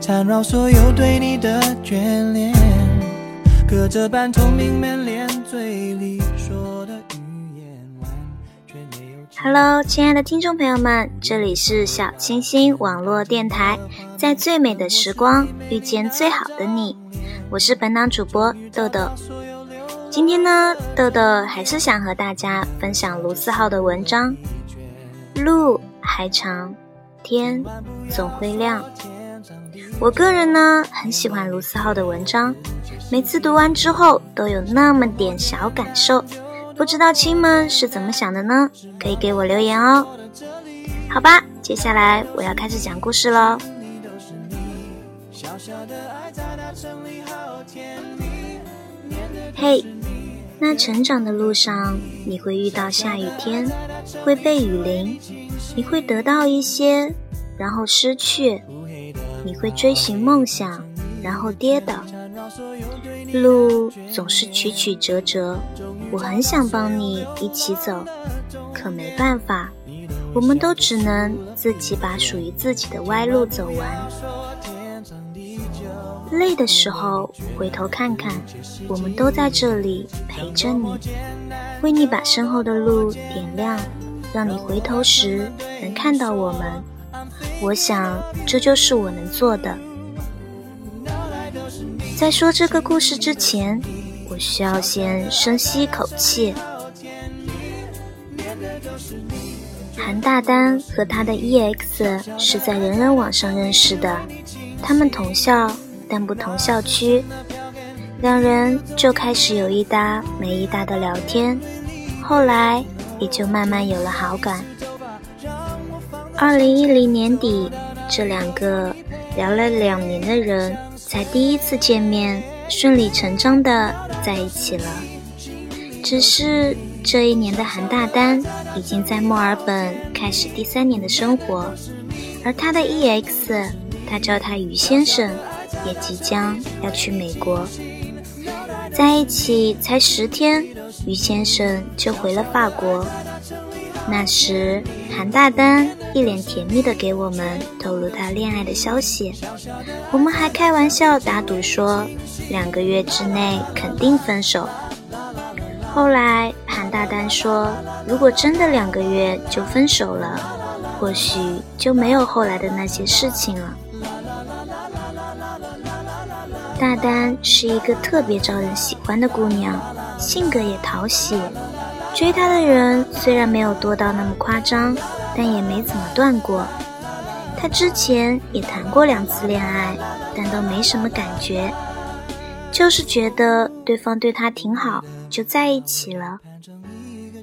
缠绕所有对你的眷恋。隔着半透明门帘，嘴里说的语言完全没有。Hello，亲爱的听众朋友们，这里是小清新网络电台，在最美的时光遇见最好的你，我是本档主播豆豆。今天呢，豆豆还是想和大家分享卢思浩的文章，路。还长，天总会亮。我个人呢很喜欢卢思浩的文章，每次读完之后都有那么点小感受，不知道亲们是怎么想的呢？可以给我留言哦。好吧，接下来我要开始讲故事喽。嘿，那成长的路上，你会遇到下雨天，会被雨淋。你会得到一些，然后失去；你会追寻梦想，然后跌倒。路总是曲曲折折，我很想帮你一起走，可没办法，我们都只能自己把属于自己的歪路走完。累的时候回头看看，我们都在这里陪着你，为你把身后的路点亮。让你回头时能看到我们，我想这就是我能做的。在说这个故事之前，我需要先深吸一口气。韩大丹和他的 EX 是在人人网上认识的，他们同校但不同校区，两人就开始有一搭没一搭的聊天，后来。也就慢慢有了好感。二零一零年底，这两个聊了两年的人才第一次见面，顺理成章的在一起了。只是这一年的韩大丹已经在墨尔本开始第三年的生活，而他的 EX，他叫他于先生，也即将要去美国。在一起才十天。于先生就回了法国。那时，韩大丹一脸甜蜜的给我们透露他恋爱的消息。我们还开玩笑打赌说，两个月之内肯定分手。后来，韩大丹说，如果真的两个月就分手了，或许就没有后来的那些事情了。大丹是一个特别招人喜欢的姑娘。性格也讨喜，追他的人虽然没有多到那么夸张，但也没怎么断过。他之前也谈过两次恋爱，但都没什么感觉，就是觉得对方对他挺好，就在一起了。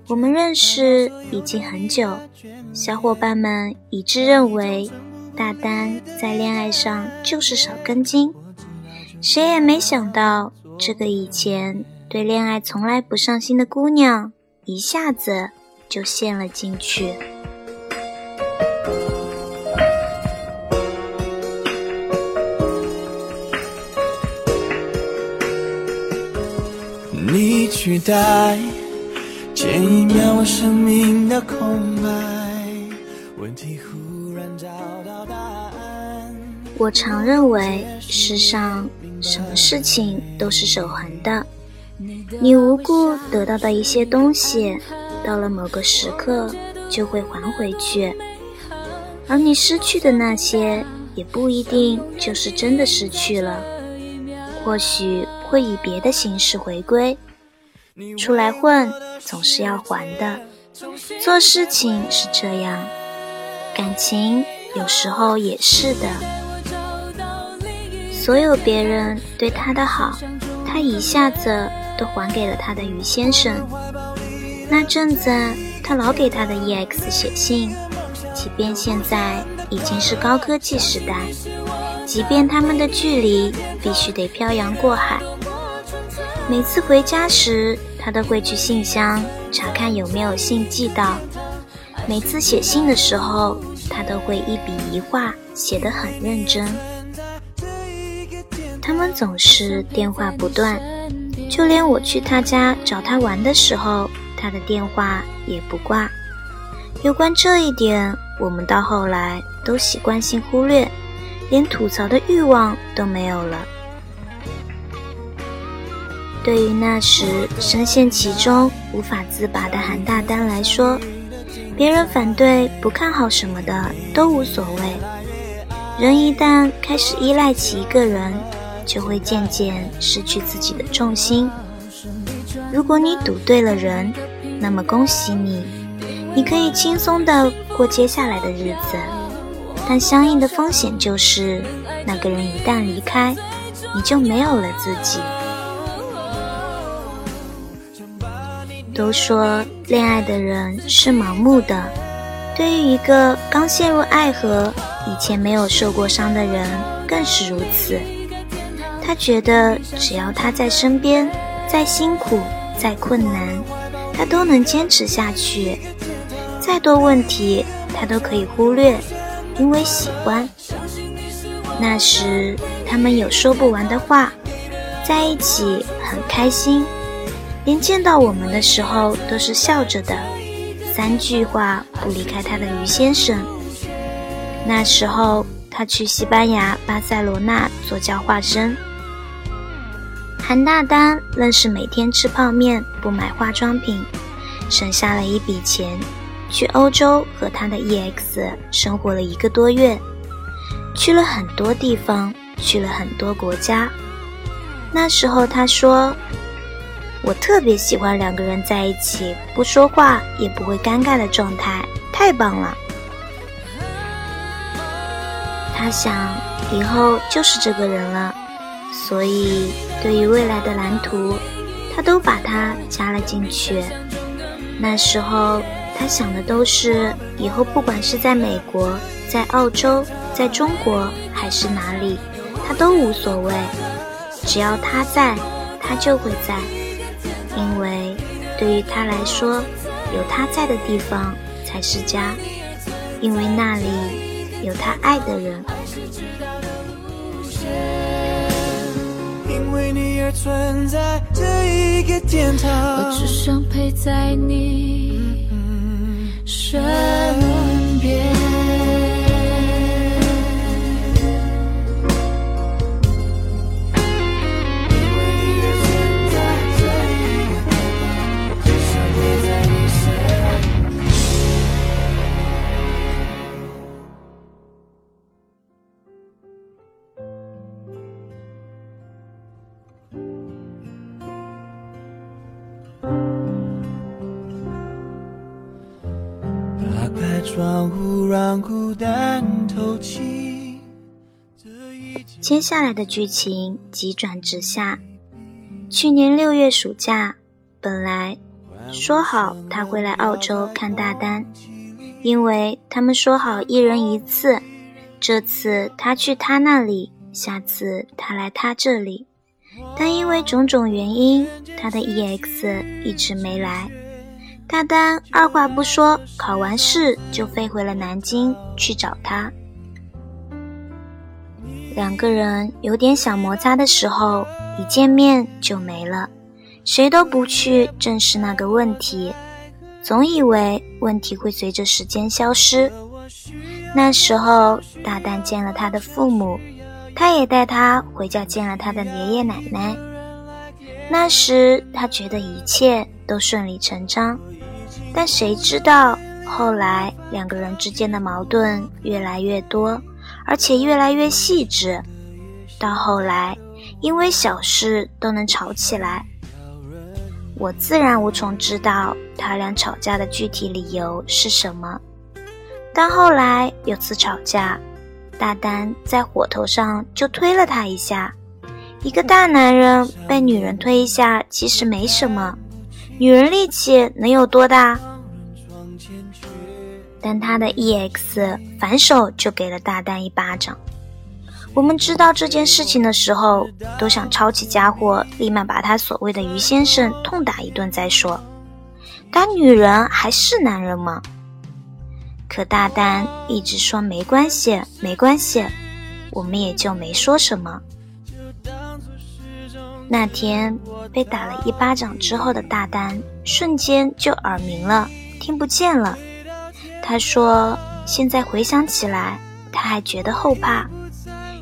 我们认识已经很久，小伙伴们一致认为，大丹在恋爱上就是少根筋。谁也没想到，这个以前。对恋爱从来不上心的姑娘，一下子就陷了进去。你取代前一秒我生命的空白，问题忽然找到答案。我常认为，世上什么事情都是守恒的，你无故得到的一些东西，到了某个时刻就会还回去，而你失去的那些，也不一定就是真的失去了，或许会以别的形式回归。出来混，总是要还的。做事情是这样，感情有时候也是的。所有别人对他的好，他一下子都还给了他的于先生。那阵子，他老给他的 EX 写信，即便现在已经是高科技时代，即便他们的距离必须得漂洋过海，每次回家时。他都会去信箱查看有没有信寄到。每次写信的时候，他都会一笔一画写得很认真。他们总是电话不断，就连我去他家找他玩的时候，他的电话也不挂。有关这一点，我们到后来都习惯性忽略，连吐槽的欲望都没有了。对于那时深陷其中无法自拔的韩大丹来说，别人反对、不看好什么的都无所谓。人一旦开始依赖起一个人，就会渐渐失去自己的重心。如果你赌对了人，那么恭喜你，你可以轻松的过接下来的日子。但相应的风险就是，那个人一旦离开，你就没有了自己。都说恋爱的人是盲目的，对于一个刚陷入爱河、以前没有受过伤的人更是如此。他觉得只要他在身边，再辛苦、再困难，他都能坚持下去。再多问题，他都可以忽略，因为喜欢。那时他们有说不完的话，在一起很开心。连见到我们的时候都是笑着的，三句话不离开他的于先生。那时候他去西班牙巴塞罗那做教化生，韩大丹愣是每天吃泡面不买化妆品，省下了一笔钱，去欧洲和他的 EX 生活了一个多月，去了很多地方，去了很多国家。那时候他说。我特别喜欢两个人在一起不说话也不会尴尬的状态，太棒了。他想以后就是这个人了，所以对于未来的蓝图，他都把它加了进去。那时候他想的都是以后不管是在美国、在澳洲、在中国还是哪里，他都无所谓，只要他在，他就会在。因为对于他来说，有他在的地方才是家，因为那里有他爱的人。而存在这一个天堂。我只想陪在你身边。窗户让孤单透气接下来的剧情急转直下。去年六月暑假，本来说好他会来澳洲看大丹，因为他们说好一人一次。这次他去他那里，下次他来他这里。但因为种种原因，他的 EX 一直没来。大丹二话不说，考完试就飞回了南京去找他。两个人有点小摩擦的时候，一见面就没了，谁都不去正视那个问题，总以为问题会随着时间消失。那时候，大丹见了他的父母，他也带他回家见了他的爷爷奶奶。那时他觉得一切都顺理成章，但谁知道后来两个人之间的矛盾越来越多，而且越来越细致，到后来因为小事都能吵起来。我自然无从知道他俩吵架的具体理由是什么，但后来有次吵架，大丹在火头上就推了他一下。一个大男人被女人推一下，其实没什么，女人力气能有多大？但他的 EX 反手就给了大丹一巴掌。我们知道这件事情的时候，都想抄起家伙，立马把他所谓的于先生痛打一顿再说。打女人还是男人吗？可大丹一直说没关系，没关系，我们也就没说什么。那天被打了一巴掌之后的大丹，瞬间就耳鸣了，听不见了。他说：“现在回想起来，他还觉得后怕。”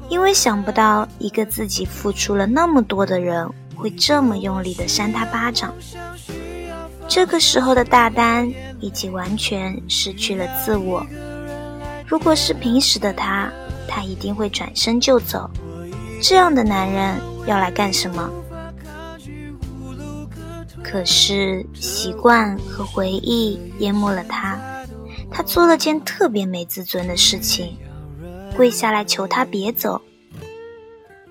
因为想不到一个自己付出了那么多的人会这么用力的扇他巴掌。这个时候的大丹已经完全失去了自我。如果是平时的他，他一定会转身就走。这样的男人要来干什么？可是习惯和回忆淹没了他，他做了件特别没自尊的事情。跪下来求他别走。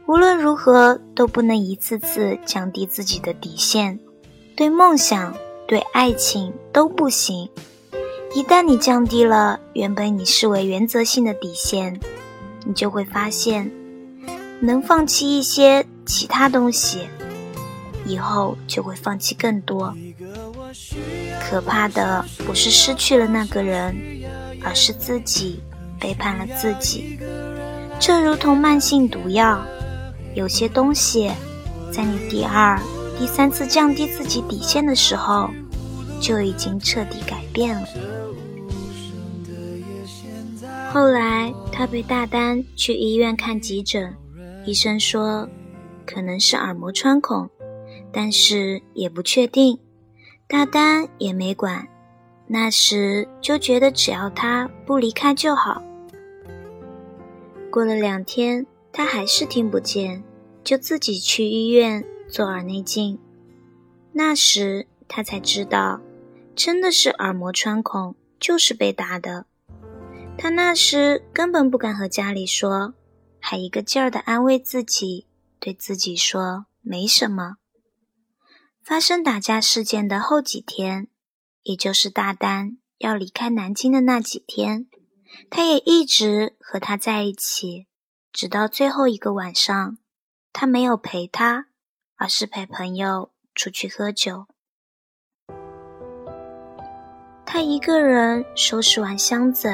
无论如何都不能一次次降低自己的底线，对梦想、对爱情都不行。一旦你降低了原本你视为原则性的底线，你就会发现，能放弃一些其他东西，以后就会放弃更多。可怕的不是失去了那个人，而是自己。背叛了自己，这如同慢性毒药。有些东西，在你第二、第三次降低自己底线的时候，就已经彻底改变了。后来，他被大丹去医院看急诊，医生说可能是耳膜穿孔，但是也不确定。大丹也没管。那时就觉得只要他不离开就好。过了两天，他还是听不见，就自己去医院做耳内镜。那时他才知道，真的是耳膜穿孔，就是被打的。他那时根本不敢和家里说，还一个劲儿的安慰自己，对自己说没什么。发生打架事件的后几天。也就是大丹要离开南京的那几天，他也一直和他在一起，直到最后一个晚上，他没有陪他，而是陪朋友出去喝酒。他一个人收拾完箱子，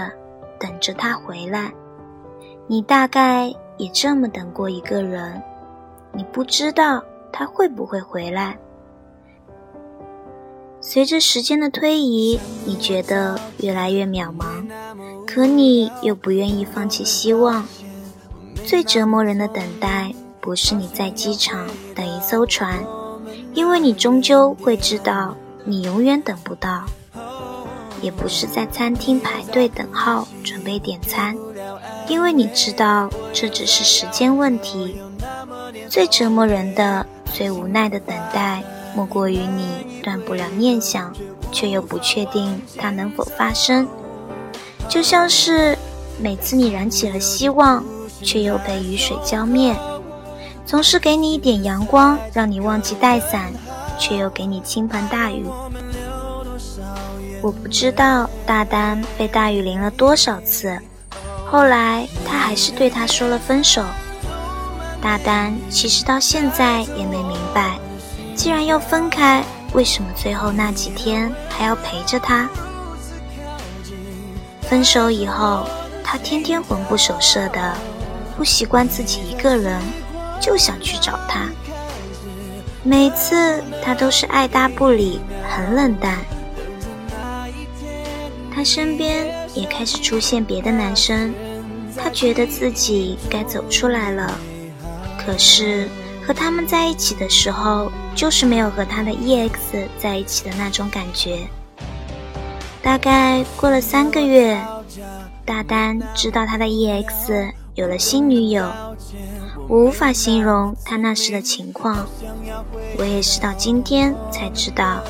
等着他回来。你大概也这么等过一个人，你不知道他会不会回来。随着时间的推移，你觉得越来越渺茫，可你又不愿意放弃希望。最折磨人的等待，不是你在机场等一艘船，因为你终究会知道你永远等不到；也不是在餐厅排队等号准备点餐，因为你知道这只是时间问题。最折磨人的、最无奈的等待。莫过于你断不了念想，却又不确定它能否发生，就像是每次你燃起了希望，却又被雨水浇灭；总是给你一点阳光，让你忘记带伞，却又给你倾盆大雨。我不知道大丹被大雨淋了多少次，后来他还是对他说了分手。大丹其实到现在也没明白。既然要分开，为什么最后那几天还要陪着他？分手以后，他天天魂不守舍的，不习惯自己一个人，就想去找他。每次他都是爱搭不理，很冷淡。他身边也开始出现别的男生，他觉得自己该走出来了。可是和他们在一起的时候，就是没有和他的 EX 在一起的那种感觉。大概过了三个月，大丹知道他的 EX 有了新女友。我无法形容他那时的情况，我也是到今天才知道，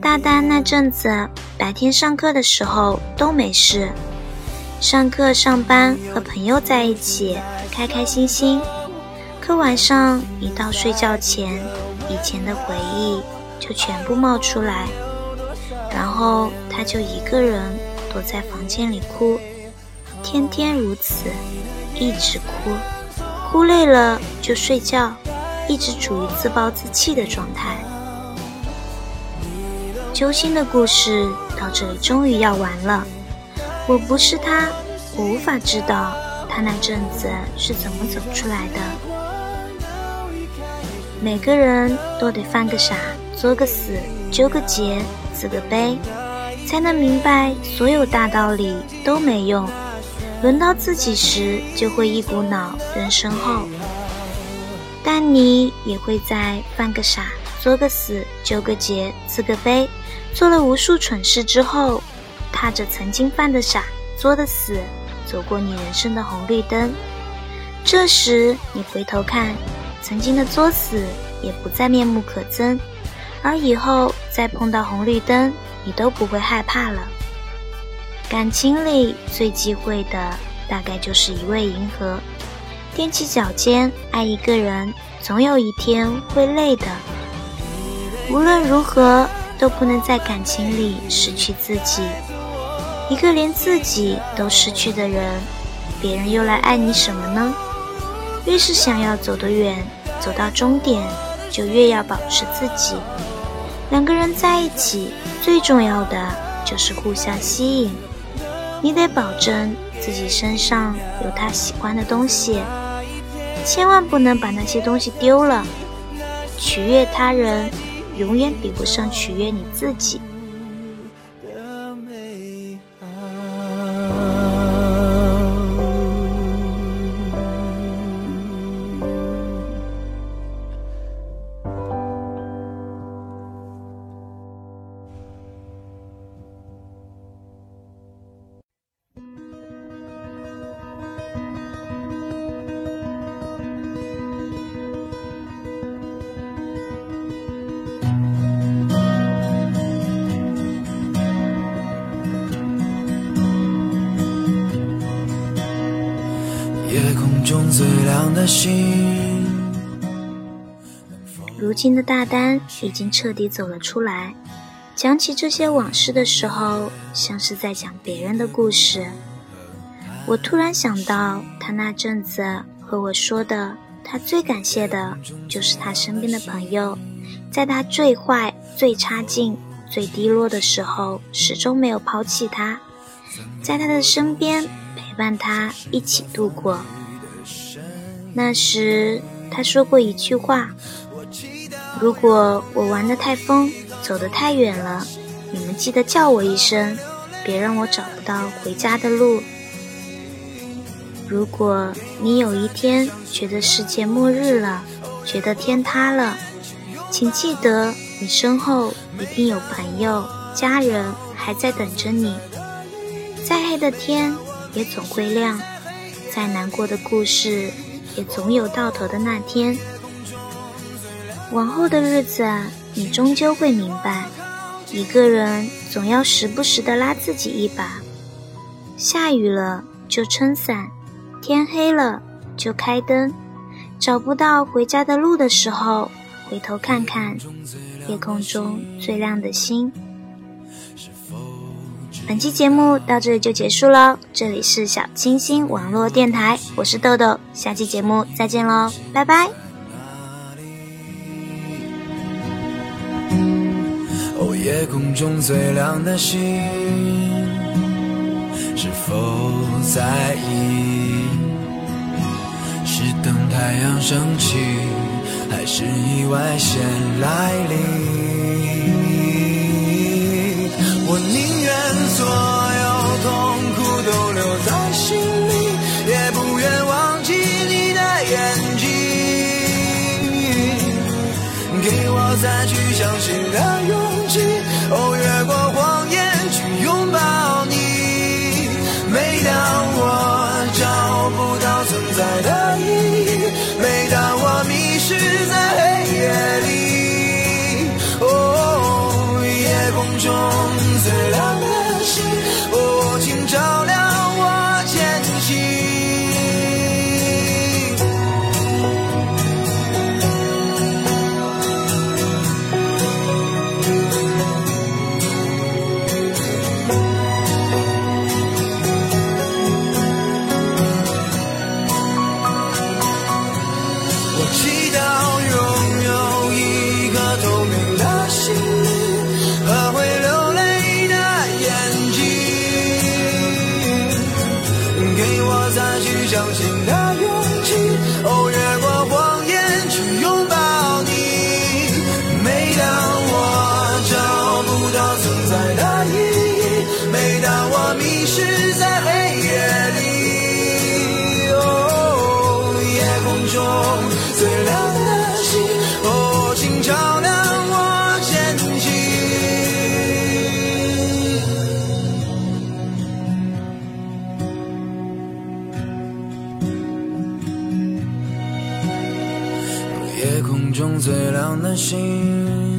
大丹那阵子白天上课的时候都没事，上课上班和朋友在一起开开心心，可晚上一到睡觉前，以前的回忆就全部冒出来，然后他就一个人躲在房间里哭，天天如此，一直哭。哭累了就睡觉，一直处于自暴自弃的状态。揪心的故事到这里终于要完了。我不是他，我无法知道他那阵子是怎么走出来的。每个人都得犯个傻，作个死，纠个结，自个悲，才能明白所有大道理都没用。轮到自己时，就会一股脑扔身后。但你也会在犯个傻、作个死、纠个结、自个悲，做了无数蠢事之后，踏着曾经犯的傻、作的死，走过你人生的红绿灯。这时你回头看，曾经的作死也不再面目可憎，而以后再碰到红绿灯，你都不会害怕了。感情里最忌讳的，大概就是一味迎合，踮起脚尖爱一个人，总有一天会累的。无论如何，都不能在感情里失去自己。一个连自己都失去的人，别人又来爱你什么呢？越是想要走得远，走到终点，就越要保持自己。两个人在一起，最重要的就是互相吸引。你得保证自己身上有他喜欢的东西，千万不能把那些东西丢了。取悦他人，永远比不上取悦你自己。最亮的星。如今的大丹已经彻底走了出来，讲起这些往事的时候，像是在讲别人的故事。我突然想到，他那阵子和我说的，他最感谢的就是他身边的朋友，在他最坏、最差劲、最低落的时候，始终没有抛弃他，在他的身边陪伴他一起度过。那时他说过一句话：“如果我玩的太疯，走得太远了，你们记得叫我一声，别让我找不到回家的路。如果你有一天觉得世界末日了，觉得天塌了，请记得你身后一定有朋友、家人还在等着你。再黑的天也总会亮，再难过的故事。”也总有到头的那天。往后的日子，你终究会明白，一个人总要时不时的拉自己一把。下雨了就撑伞，天黑了就开灯。找不到回家的路的时候，回头看看夜空中最亮的星。是否本期节目到这里就结束喽，这里是小清新网络电台，我是豆豆，下期节目再见喽，拜拜。哦，夜空中最亮的星，是否在意？是等太阳升起，还是意外先来临？所有痛苦都留在心里也不愿忘记你的眼睛。给我再去相信的勇气最亮的星，